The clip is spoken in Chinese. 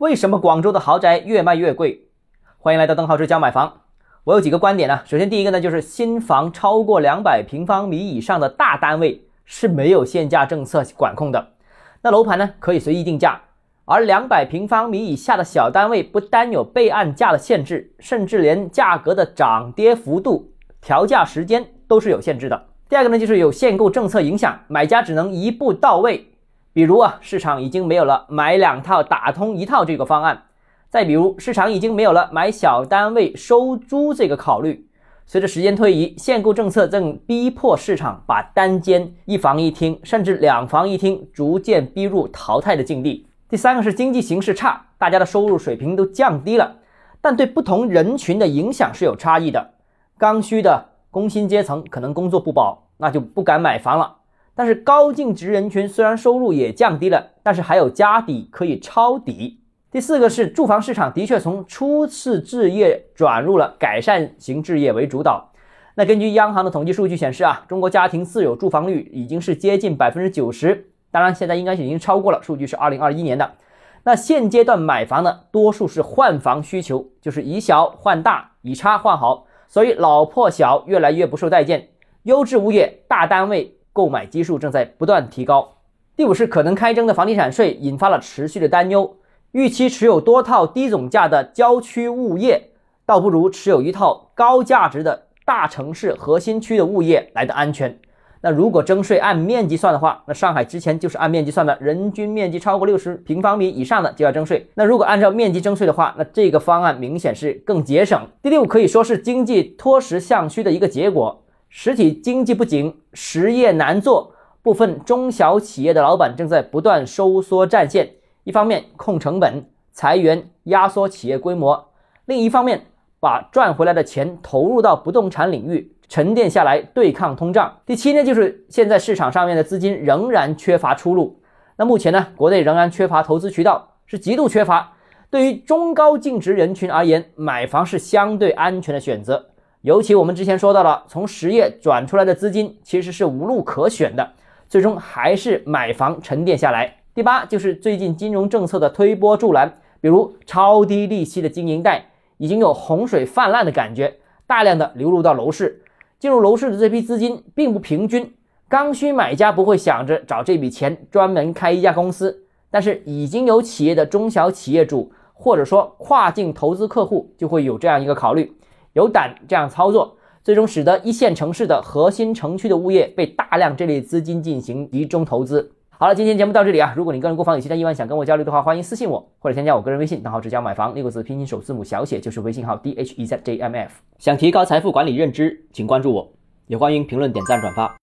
为什么广州的豪宅越卖越贵？欢迎来到邓浩之教买房。我有几个观点呢。首先，第一个呢，就是新房超过两百平方米以上的大单位是没有限价政策管控的，那楼盘呢可以随意定价。而两百平方米以下的小单位，不单有备案价的限制，甚至连价格的涨跌幅度、调价时间都是有限制的。第二个呢，就是有限购政策影响，买家只能一步到位。比如啊，市场已经没有了买两套打通一套这个方案；再比如，市场已经没有了买小单位收租这个考虑。随着时间推移，限购政策正逼迫市场把单间一房一厅，甚至两房一厅逐渐逼入淘汰的境地。第三个是经济形势差，大家的收入水平都降低了，但对不同人群的影响是有差异的。刚需的工薪阶层可能工作不保，那就不敢买房了。但是高净值人群虽然收入也降低了，但是还有家底可以抄底。第四个是住房市场的确从初次置业转入了改善型置业为主导。那根据央行的统计数据显示啊，中国家庭自有住房率已经是接近百分之九十。当然，现在应该是已经超过了，数据是二零二一年的。那现阶段买房呢，多数是换房需求，就是以小换大，以差换好，所以老破小越来越不受待见。优质物业、大单位购买基数正在不断提高。第五是可能开征的房地产税引发了持续的担忧，预期持有多套低总价的郊区物业，倒不如持有一套高价值的大城市核心区的物业来的安全。那如果征税按面积算的话，那上海之前就是按面积算的，人均面积超过六十平方米以上的就要征税。那如果按照面积征税的话，那这个方案明显是更节省。第六可以说是经济脱实向虚的一个结果，实体经济不景，实业难做，部分中小企业的老板正在不断收缩战线，一方面控成本、裁员、压缩企业规模，另一方面把赚回来的钱投入到不动产领域。沉淀下来对抗通胀。第七呢，就是现在市场上面的资金仍然缺乏出路。那目前呢，国内仍然缺乏投资渠道，是极度缺乏。对于中高净值人群而言，买房是相对安全的选择。尤其我们之前说到了，从实业转出来的资金其实是无路可选的，最终还是买房沉淀下来。第八就是最近金融政策的推波助澜，比如超低利息的经营贷已经有洪水泛滥的感觉，大量的流入到楼市。进入楼市的这批资金并不平均，刚需买家不会想着找这笔钱专门开一家公司，但是已经有企业的中小企业主或者说跨境投资客户就会有这样一个考虑，有胆这样操作，最终使得一线城市的核心城区的物业被大量这类资金进行集中投资。好了，今天节目到这里啊！如果你个人购房有其他疑问，想跟我交流的话，欢迎私信我或者添加我个人微信，账号直教买房六个字拼音首字母小写就是微信号 d h e z j m f。想提高财富管理认知，请关注我，也欢迎评论、点赞、转发。